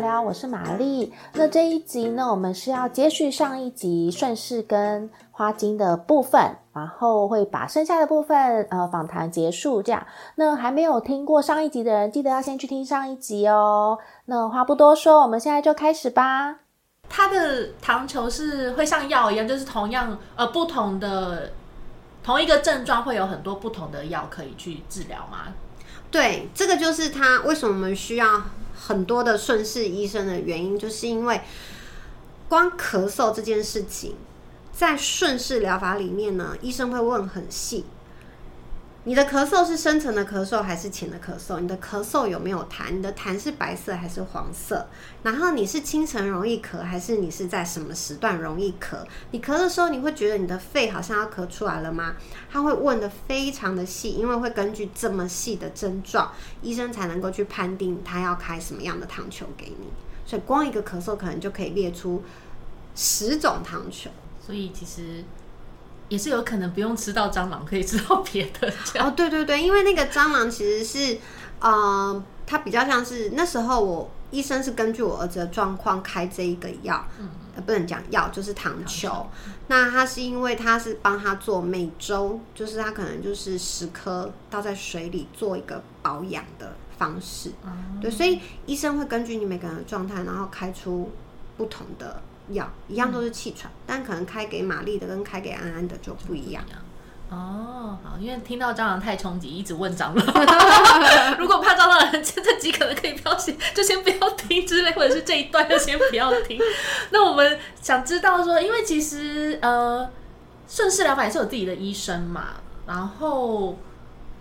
聊，我是玛丽。那这一集呢，我们是要接续上一集顺势跟花精的部分，然后会把剩下的部分呃访谈结束。这样，那还没有听过上一集的人，记得要先去听上一集哦。那话不多说，我们现在就开始吧。它的糖球是会像药一样，就是同样呃不同的同一个症状会有很多不同的药可以去治疗吗？对，这个就是它为什么我们需要很多的顺势医生的原因，就是因为光咳嗽这件事情，在顺势疗法里面呢，医生会问很细。你的咳嗽是深层的咳嗽还是浅的咳嗽？你的咳嗽有没有痰？你的痰是白色还是黄色？然后你是清晨容易咳，还是你是在什么时段容易咳？你咳的时候，你会觉得你的肺好像要咳出来了吗？他会问的非常的细，因为会根据这么细的症状，医生才能够去判定他要开什么样的糖球给你。所以光一个咳嗽可能就可以列出十种糖球。所以其实。也是有可能不用吃到蟑螂，可以吃到别的。哦，对对对，因为那个蟑螂其实是，呃，它比较像是那时候我医生是根据我儿子的状况开这一个药，呃，不能讲药，就是糖球。那他是因为他是帮他做每周，就是他可能就是十颗倒在水里做一个保养的方式。对，所以医生会根据你每个人的状态，然后开出不同的。药一样都是气喘，但可能开给玛丽的跟开给安安的就不一样。哦，好，因为听到蟑螂太冲击，一直问蟑螂。如果怕蟑螂，这这集可能可以不要先，就先不要听之类，或者是这一段就先不要听。那我们想知道说，因为其实呃，顺势疗法也是有自己的医生嘛，然后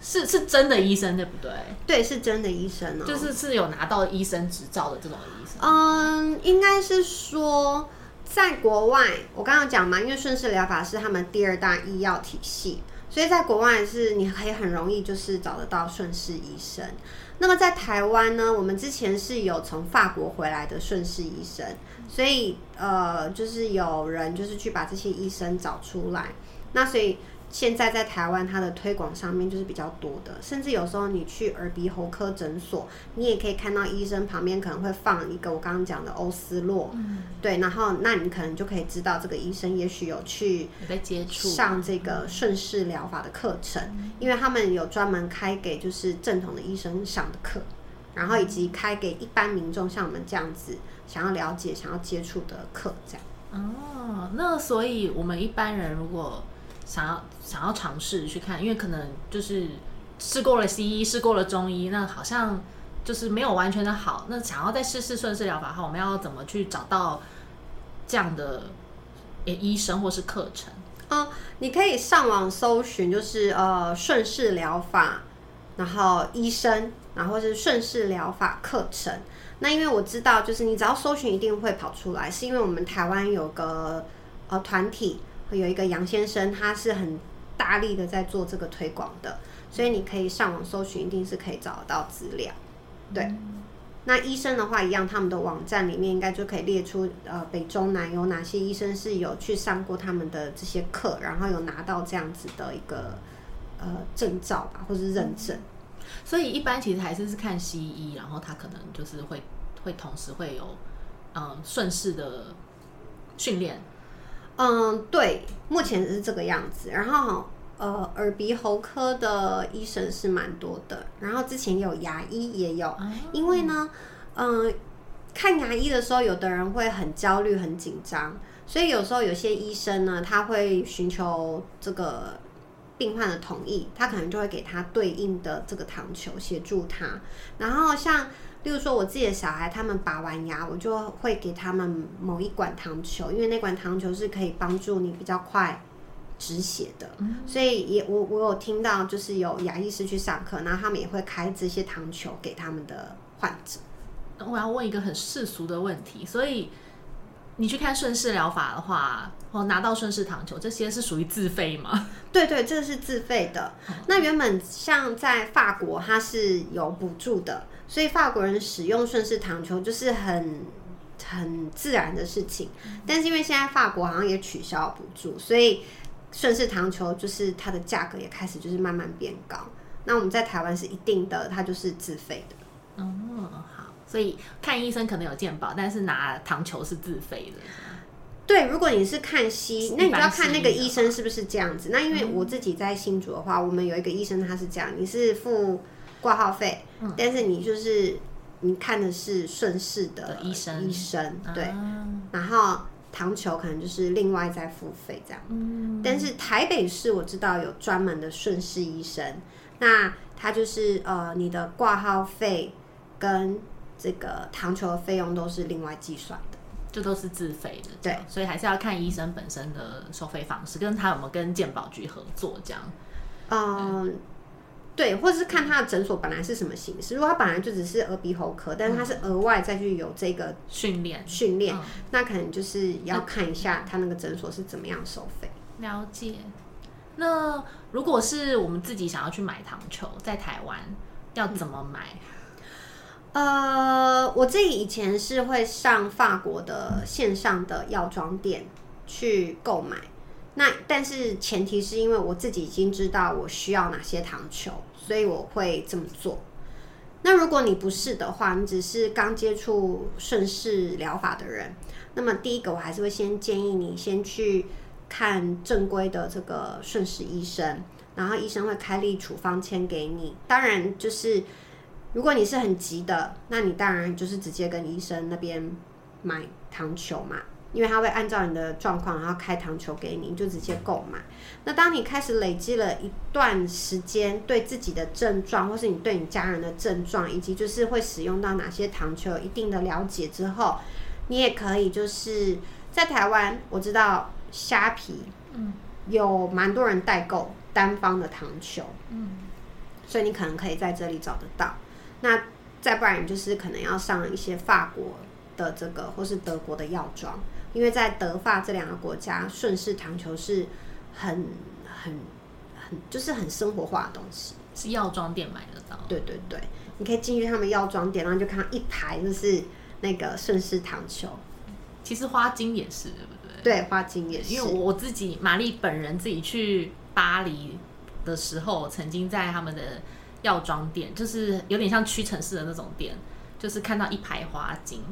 是是真的医生对不对？对，是真的医生哦，就是是有拿到医生执照的这种医生。嗯，应该是说。在国外，我刚刚讲嘛，因为顺势疗法是他们第二大医药体系，所以在国外是你可以很容易就是找得到顺势医生。那么在台湾呢，我们之前是有从法国回来的顺势医生，所以呃，就是有人就是去把这些医生找出来，那所以。现在在台湾，它的推广上面就是比较多的，甚至有时候你去耳鼻喉科诊所，你也可以看到医生旁边可能会放一个我刚刚讲的欧斯洛，对，然后那你可能就可以知道这个医生也许有去在接触上这个顺势疗法的课程，因为他们有专门开给就是正统的医生上的课，然后以及开给一般民众像我们这样子想要了解、想要接触的课，这样。哦，那所以我们一般人如果想要想要尝试去看，因为可能就是试过了西医，试过了中医，那好像就是没有完全的好。那想要再试试顺势疗法，的话我们要怎么去找到这样的医生或是课程？嗯，你可以上网搜寻，就是呃顺势疗法，然后医生，然后是顺势疗法课程。那因为我知道，就是你只要搜寻，一定会跑出来，是因为我们台湾有个呃团体。有一个杨先生，他是很大力的在做这个推广的，所以你可以上网搜寻，一定是可以找得到资料。对，那医生的话一样，他们的网站里面应该就可以列出，呃，北中南有哪些医生是有去上过他们的这些课，然后有拿到这样子的一个呃证照吧，或是认证。所以一般其实还是是看西医，然后他可能就是会会同时会有嗯顺势的训练。嗯，对，目前是这个样子。然后，呃，耳鼻喉科的医生是蛮多的。然后之前有牙医也有，因为呢，嗯，看牙医的时候，有的人会很焦虑、很紧张，所以有时候有些医生呢，他会寻求这个病患的同意，他可能就会给他对应的这个糖球协助他。然后像。例如说，我自己的小孩他们拔完牙，我就会给他们某一管糖球，因为那管糖球是可以帮助你比较快止血的。所以也我我有听到，就是有牙医师去上课，然后他们也会开这些糖球给他们的患者。我要问一个很世俗的问题，所以你去看顺势疗法的话，哦拿到顺势糖球，这些是属于自费吗？对对，这个是自费的。那原本像在法国，它是有补助的。所以法国人使用顺势糖球就是很很自然的事情，但是因为现在法国好像也取消补助，所以顺势糖球就是它的价格也开始就是慢慢变高。那我们在台湾是一定的，它就是自费的。哦，好，所以看医生可能有健保，但是拿糖球是自费的。对，如果你是看西，那你就要看那个西医生是不是这样子。那因为我自己在新竹的话，我们有一个医生他是这样，你是付挂号费，嗯但是你就是你看的是顺势的的医生医生对，啊然后糖球可能就是另外再付费这样。嗯但是台北市我知道有专门的顺势医生，那他就是呃你的挂号费跟这个糖球的费用都是另外计算的。这都是自费的，对，所以还是要看医生本身的收费方式，跟他有没有跟健保局合作这样。嗯，对，或者是看他的诊所本来是什么形式。如果他本来就只是耳鼻喉科，但是他是额外再去有这个训练训练，嗯那可能就是要看一下他那个诊所是怎么样收费。了解。那如果是我们自己想要去买糖球，在台湾要怎么买？呃，我自己以前是会上法国的线上的药妆店去购买，那但是前提是因为我自己已经知道我需要哪些糖球，所以我会这么做。那如果你不是的话，你只是刚接触顺势疗法的人，那么第一个我还是会先建议你先去看正规的这个顺势医生，然后医生会开立处方签给你。当然就是如果你是很急的，那你当然就是直接跟医生那边买糖球嘛，因为他会按照你的状况，然后开糖球给你，你就直接购买。那当你开始累积了一段时间对自己的症状，或是你对你家人的症状，以及就是会使用到哪些糖球有一定的了解之后，你也可以就是在台湾，我知道虾皮，嗯，有蛮多人代购单方的糖球，嗯，所以你可能可以在这里找得到。那再不然，你就是可能要上一些法国的这个，或是德国的药妆，因为在德法这两个国家，顺势糖球是很很很就是很生活化的东西。是药妆店买得到。对对对，你可以进去他们药妆店，然后就看到一排就是那个顺势糖球，其实花精也是，对不对？对，花精也是。因为我我自己玛丽本人自己去巴黎的时候，曾经在他们的药妆店，就是有点像屈臣氏的那种店，就是看到一排花精。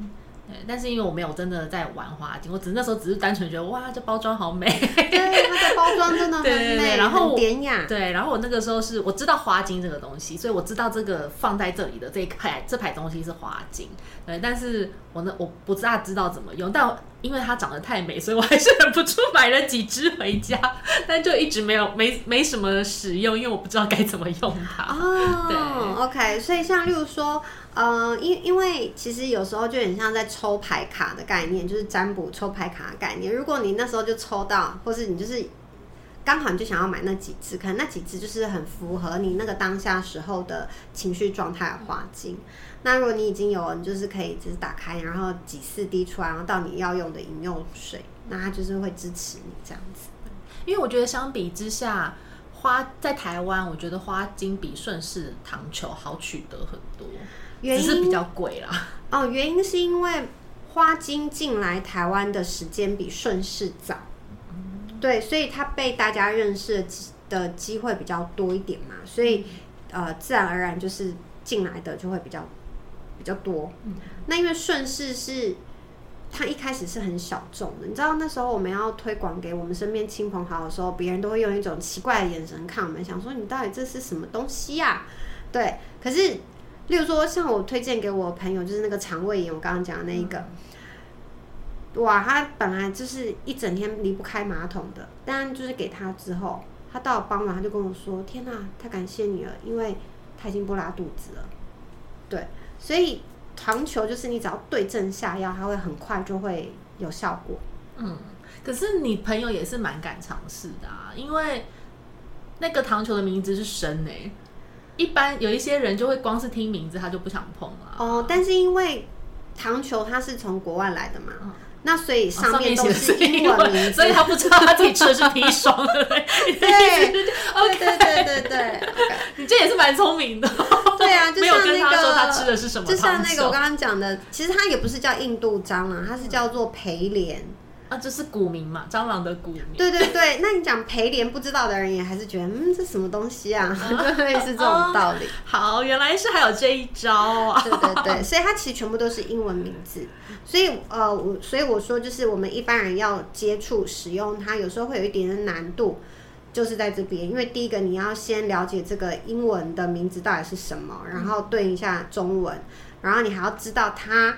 对，但是因为我没有真的在玩花精，我只是那时候只是单纯觉得哇，这包装好美。对它的包装真的很对对对美，然后典雅。对，然后我那个时候是我知道花精这个东西，所以我知道这个放在这里的这一排这排东西是花精。对，但是我呢我不大知道怎么用，但因为它长得太美，所以我还是忍不住 买了几支回家，但就一直没有没没什么使用，因为我不知道该怎么用它。哦，OK，所以像例如说，呃，因因为其实有时候就很像在抽牌卡的概念，就是占卜抽牌卡的概念。如果你那时候就抽到，或是你就是刚好你就想要买那几支，可能那几支就是很符合你那个当下时候的情绪状态的花精。那如果你已经有，你就是可以就是打开，然后几四滴出来，然后到你要用的饮用水，那它就是会支持你这样子。因为我觉得相比之下，花在台湾，我觉得花精比顺势糖球好取得很多，原因只是比较贵啦。哦，原因是因为花精进来台湾的时间比顺势早，对，所以它被大家认识的机的机会比较多一点嘛，所以呃，自然而然就是进来的就会比较比较多。那因为顺势是它一开始是很小众的，你知道那时候我们要推广给我们身边亲朋好友的时候，别人都会用一种奇怪的眼神看我们，想说你到底这是什么东西呀、对，可是例如说像我推荐给我朋友，就是那个肠胃炎，我刚刚讲的那一个。哇，他本来就是一整天离不开马桶的，但就是给他之后，他到了傍晚他就跟我说：“天哪、太感谢你了，因为他已经不拉肚子了。”对，所以糖球就是你只要对症下药，它会很快就会有效果。嗯，可是你朋友也是蛮敢尝试的啊，因为那个糖球的名字是生诶、一般有一些人就会光是听名字他就不想碰了。哦，但是因为糖球它是从国外来的嘛，嗯那所以哦上面都是英文名字，所以他不知道他自己吃的是砒霜的。对对对对对对对。你这也是蛮聪明的。对啊，就像那个他吃的是什么就像那个我刚刚讲的，其实它也不是叫印度章啦，它是叫做培莲。啊，这是古名嘛，蟑螂的古名。对对对，那你讲培莲不知道的人也还是觉得，嗯，这什么东西啊？对，是这种道理。好，原来是还有这一招啊！对对对，所以它其实全部都是英文名字。所以呃，我所以我说，就是我们一般人要接触使用它，有时候会有一点点难度，就是在这边。因为第一个，你要先了解这个英文的名字到底是什么，然后对一下中文，然后你还要知道它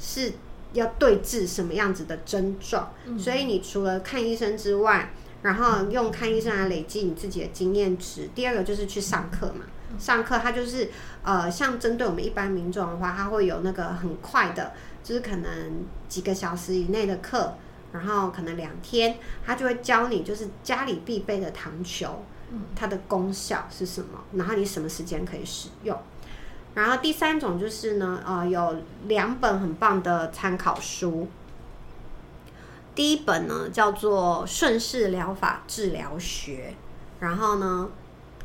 是。要对治什么样子的症状，所以你除了看医生之外，然后用看医生来累积你自己的经验值。第二个就是去上课嘛，上课它就是呃，像针对我们一般民众的话，它会有那个很快的，就是可能几个小时以内的课，然后可能两天，他就会教你就是家里必备的糖球，它的功效是什么，然后你什么时间可以使用。然后第三种就是呢，呃，有两本很棒的参考书。第一本呢叫做《顺势疗法治疗学》，然后呢，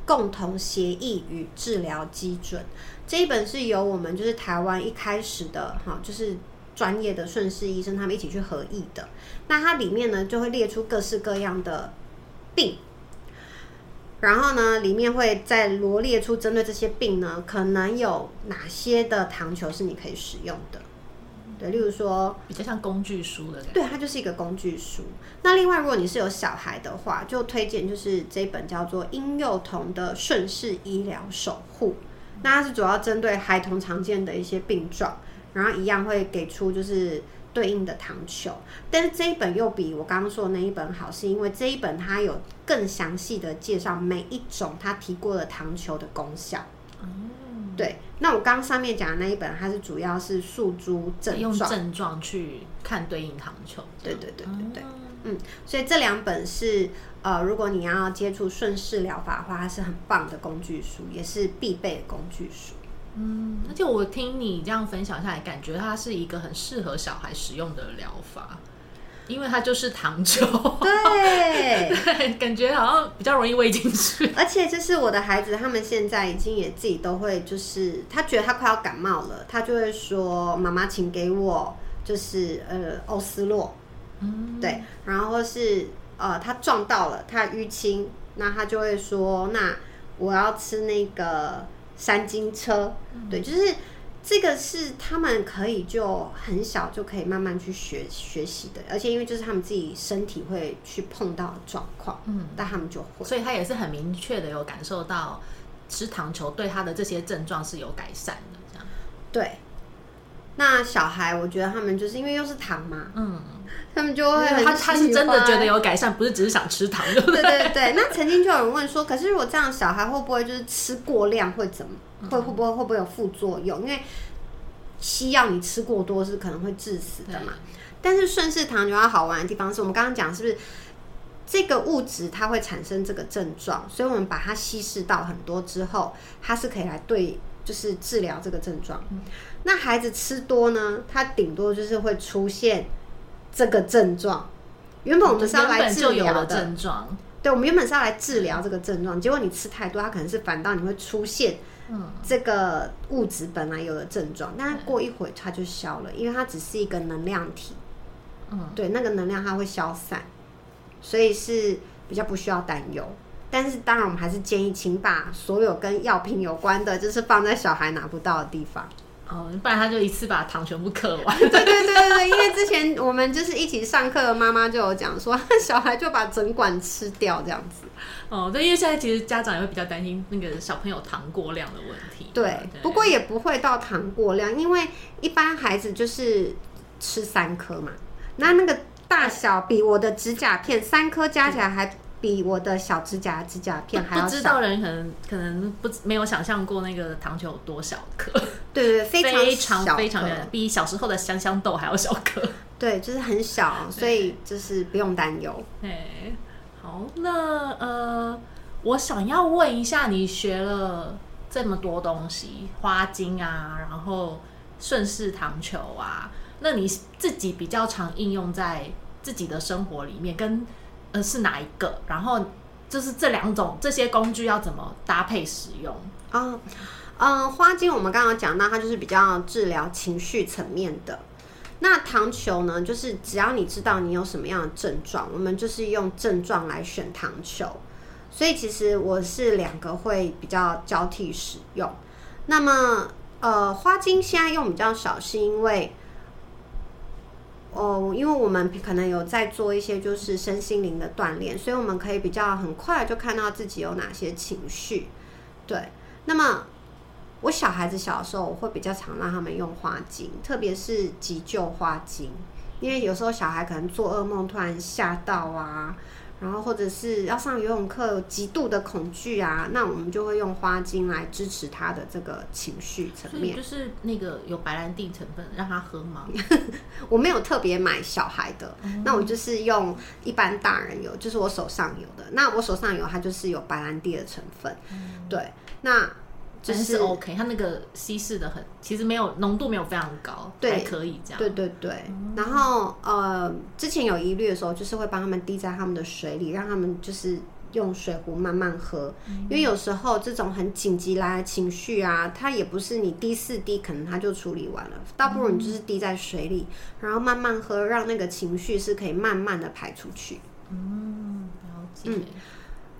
共同协议与治疗基准。这一本是由我们就是台湾一开始的哈，就是专业的顺势医生他们一起去合议的。那它里面呢就会列出各式各样的病。然后呢，里面会再罗列出针对这些病呢，可能有哪些的糖球是你可以使用的。对，例如说比较像工具书的，对，它就是一个工具书。那另外，如果你是有小孩的话，就推荐就是这本叫做《婴幼童的顺势医疗守护》。那它是主要针对孩童常见的一些病状，然后一样会给出就是。对应的糖球，但是这一本又比我刚刚说的那一本好，是因为这一本它有更详细的介绍每一种它提过的糖球的功效。哦，对，那我刚刚上面讲的那一本，它是主要是诉诸症状，用症状去看对应糖球。对对对对对，嗯，所以这两本是呃，如果你要接触顺势疗法的话，它是很棒的工具书，也是必备的工具书。嗯，而且我听你这样分享下来，感觉它是一个很适合小孩使用的疗法，因为它就是糖球，对 对，感觉好像比较容易喂进去。而且就是我的孩子，他们现在已经也自己都会，就是他觉得他快要感冒了，他就会说：“妈妈，请给我就是呃欧斯洛。”嗯，对，然后是呃他撞到了，他淤青，那他就会说：“那我要吃那个。”三金车，对，就是这个是他们可以就很小就可以慢慢去学学习的，而且因为就是他们自己身体会去碰到状况，嗯，但他们就会，所以他也是很明确的有感受到吃糖球对他的这些症状是有改善的，这样，对。那小孩，我觉得他们就是因为又是糖嘛，嗯，他们就会他他是真的觉得有改善，不是只是想吃糖，对对对对。那曾经就有人问说，可是如果这样，小孩会不会就是吃过量会怎么会会不会会不会有副作用？因为西药你吃过多是可能会致死的嘛。但是顺势糖就要好玩的地方是我们刚刚讲是不是这个物质它会产生这个症状，所以我们把它稀释到很多之后，它是可以来对。就是治疗这个症状，那孩子吃多呢，他顶多就是会出现这个症状。原本我们是要来治疗的。症状，对，我们原本是要来治疗这个症状，结果你吃太多，它可能是反倒你会出现这个物质本来有的症状，但是过一会它就消了，因为它只是一个能量体，嗯，对，那个能量它会消散，所以是比较不需要担忧。但是当然，我们还是建议，请把所有跟药品有关的，就是放在小孩拿不到的地方。哦，不然他就一次把糖全部嗑完。对对对对对，因为之前我们就是一起上课的妈妈就有讲说，小孩就把整管吃掉这样子。哦，对，因为现在其实家长也会比较担心那个小朋友糖过量的问题。对，不过也不会到糖过量，因为一般孩子就是吃三颗嘛，那那个大小比我的指甲片三颗加起来还。比我的小指甲指甲片还要小。不知道人可能可能不没有想象过那个糖球有多小颗。对对，非常非常小，比小时候的香香豆还要小颗。对，就是很小，所以就是不用担忧。哎，好，那呃，我想要问一下，你学了这么多东西，花精啊，然后顺势糖球啊，那你自己比较常应用在自己的生活里面跟？呃，是哪一个？然后就是这两种这些工具要怎么搭配使用啊？嗯，花精我们刚刚讲到，它就是比较治疗情绪层面的。那糖球呢，就是只要你知道你有什么样的症状，我们就是用症状来选糖球。所以其实我是两个会比较交替使用。那么呃，花精现在用比较少，是因为哦，因为我们可能有在做一些就是身心灵的锻炼，所以我们可以比较很快就看到自己有哪些情绪。对，那么我小孩子小的时候，我会比较常让他们用花精，特别是急救花精，因为有时候小孩可能做噩梦突然吓到啊。然后或者是要上游泳课，极度的恐惧啊，那我们就会用花精来支持他的这个情绪层面。就是那个有白兰地成分，让他喝吗？我没有特别买小孩的，那我就是用一般大人有，就是我手上有的。那我手上有，它就是有白兰地的成分。对，那。就是 OK，它那个稀释的很，其实没有浓度没有非常高，还可以这样。对对对，然后呃，之前有疑虑的时候，就是会帮他们滴在他们的水里，让他们就是用水壶慢慢喝，因为有时候这种很紧急来的情绪啊，它也不是你滴四滴可能它就处理完了，倒不如你就是滴在水里，然后慢慢喝，让那个情绪是可以慢慢的排出去。嗯，了解。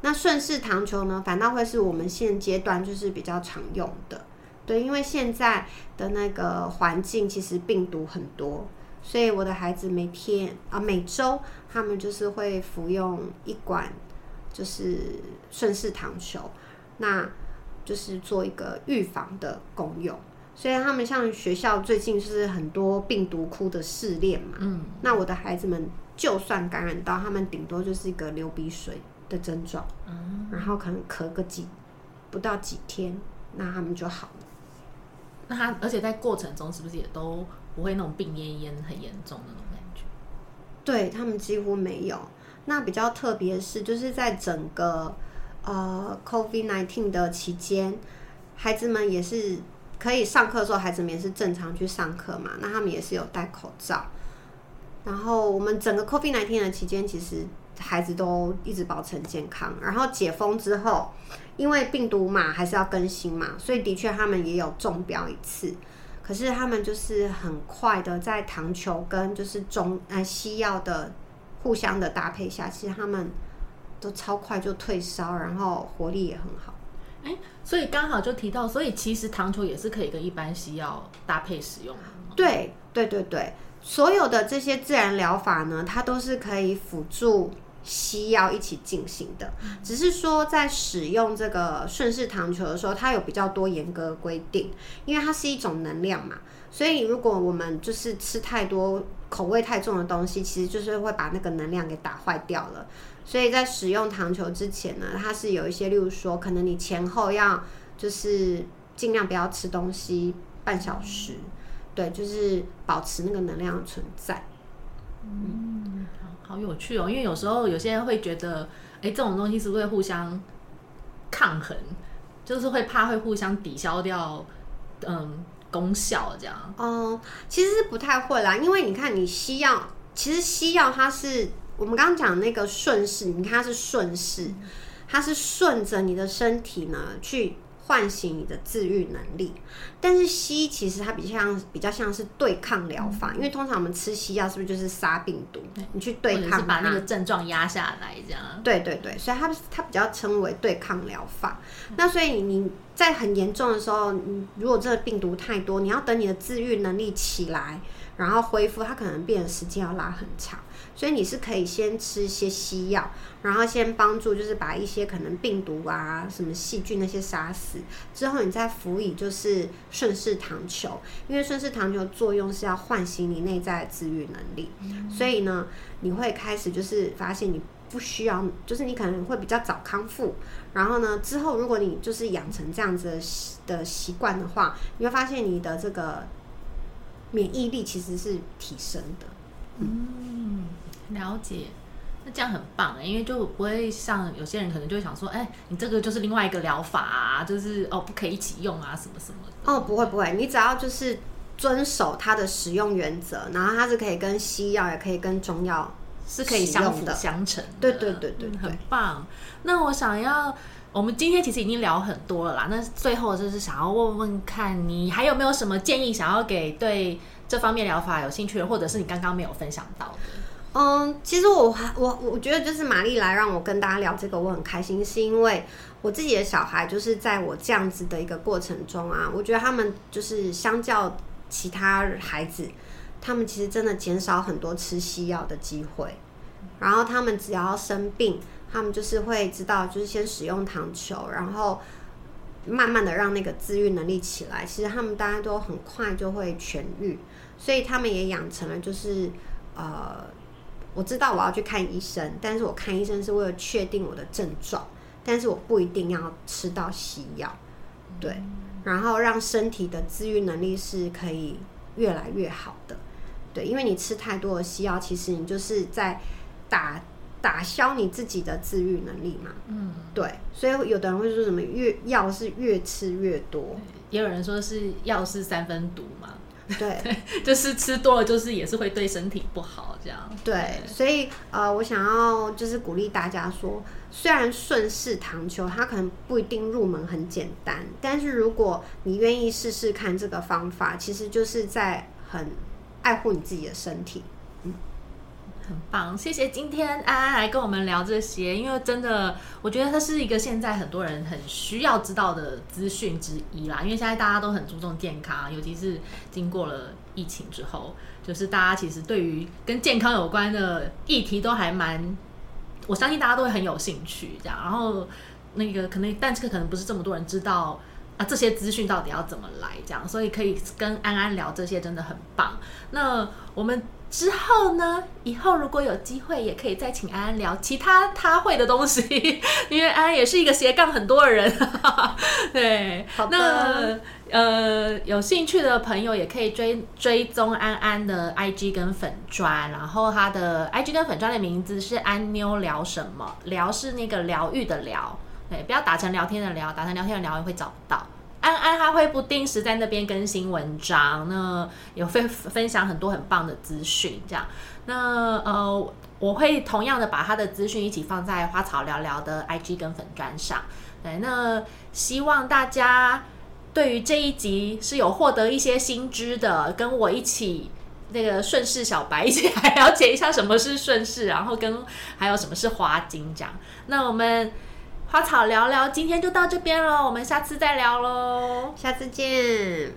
那顺势糖球呢，反倒会是我们现阶段就是比较常用的，对，因为现在的那个环境其实病毒很多，所以我的孩子每天啊每周他们就是会服用一管就是顺势糖球，那就是做一个预防的功用。所以他们像学校最近就是很多病毒窟的试炼嘛，嗯，那我的孩子们就算感染到，他们顶多就是一个流鼻水。的症状，然后可能咳个几不到几天，那他们就好了。那他而且在过程中是不是也都不会那种病恹恹很严重的那种感觉？对他们几乎没有。那比较特别是，就是在整个呃 COVID nineteen 的期间，孩子们也是可以上课的时候，孩子们也是正常去上课嘛。那他们也是有戴口罩。然后我们整个 COVID nineteen 的期间，其实。孩子都一直保持健康，然后解封之后，因为病毒嘛还是要更新嘛，所以的确他们也有中标一次。可是他们就是很快的在糖球跟就是中呃西药的互相的搭配下，其实他们都超快就退烧，然后活力也很好。哎，所以刚好就提到，所以其实糖球也是可以跟一般西药搭配使用的。对对对对，所有的这些自然疗法呢，它都是可以辅助。西药一起进行的，只是说在使用这个顺势糖球的时候，它有比较多严格规定，因为它是一种能量嘛，所以如果我们就是吃太多口味太重的东西，其实就是会把那个能量给打坏掉了。所以在使用糖球之前呢，它是有一些，例如说，可能你前后要就是尽量不要吃东西半小时，对，就是保持那个能量存在。嗯。好有趣哦，因为有时候有些人会觉得，哎，这种东西是不是会互相抗衡，就是会怕会互相抵消掉，嗯，功效这样。哦，其实是不太会啦，因为你看，你西药，其实西药它是我们刚刚讲那个顺势，你看它是顺势，它是顺着你的身体呢去。唤醒你的自愈能力，但是西医其实它比较像比较像是对抗疗法，因为通常我们吃西药是不是就是杀病毒？你去对抗，把那个症状压下来，这样。对对对，所以它它比较称为对抗疗法。那所以你在很严重的时候，你如果这个病毒太多，你要等你的自愈能力起来，然后恢复，它可能变的时间要拉很长。所以你是可以先吃一些西药，然后先帮助，就是把一些可能病毒啊、什么细菌那些杀死之后，你再辅以就是顺势糖球，因为顺势糖球作用是要唤醒你内在的自愈能力，所以呢，你会开始就是发现你不需要，就是你可能会比较早康复，然后呢，之后如果你就是养成这样子的习惯的话，你会发现你的这个免疫力其实是提升的，嗯。了解，那这样很棒哎，因为就不会像有些人可能就会想说，哎，你这个就是另外一个疗法啊，就是哦不可以一起用啊，什么什么的。哦，不会不会，你只要就是遵守它的使用原则，然后它是可以跟西药，也可以跟中药是可以相辅相成。对对对对，很棒。那我想要我们今天其实已经聊很多了啦。那最后就是想要问问看你还有没有什么建议，想要给对这方面疗法有兴趣的，或者是你刚刚没有分享到的。嗯，其实我我我觉得就是玛丽来让我跟大家聊这个，我很开心，是因为我自己的小孩就是在我这样子的一个过程中啊，我觉得他们就是相较其他孩子，他们其实真的减少很多吃西药的机会，然后他们只要生病，他们就是会知道就是先使用糖球，然后慢慢的让那个自愈能力起来，其实他们大家都很快就会痊愈，所以他们也养成了就是呃。我知道我要去看医生，但是我看医生是为了确定我的症状，但是我不一定要吃到西药，对，然后让身体的自愈能力是可以越来越好的，对，因为你吃太多的西药，其实你就是在打打消你自己的自愈能力嘛，嗯，对，所以有的人会说什么越药是越吃越多，也有人说是药是三分毒嘛。对，就是吃多了，就是也是会对身体不好，这样。对，所以呃，我想要就是鼓励大家说，虽然顺势糖球它可能不一定入门很简单，但是如果你愿意试试看这个方法，其实就是在很爱护你自己的身体。很棒，谢谢今天安安来跟我们聊这些，因为真的，我觉得它是一个现在很多人很需要知道的资讯之一啦。因为现在大家都很注重健康，尤其是经过了疫情之后，就是大家其实对于跟健康有关的议题都还蛮，我相信大家都会很有兴趣这样。然后那个可能，但这个可能不是这么多人知道啊，这些资讯到底要怎么来这样，所以可以跟安安聊这些真的很棒。那我们。之后呢？以后如果有机会，也可以再请安安聊其他他会的东西，因为安安也是一个斜杠很多的人。对，好的。呃，有兴趣的朋友也可以追追踪安安的 IG 跟粉砖，然后他的 IG 跟粉砖的名字是安妞聊什么？聊是那个疗愈的疗，对，不要打成聊天的聊，打成聊天的聊会找不到。安安他会不定时在那边更新文章，那有分分享很多很棒的资讯，这样。那呃，我会同样的把他的资讯一起放在花草聊聊的 IG 跟粉砖上。对，那希望大家对于这一集是有获得一些新知的，跟我一起那个顺势小白一起来了解一下什么是顺势，然后跟还有什么是花精这样。那我们。花草聊聊今天就到这边了我们下次再聊喽下次见。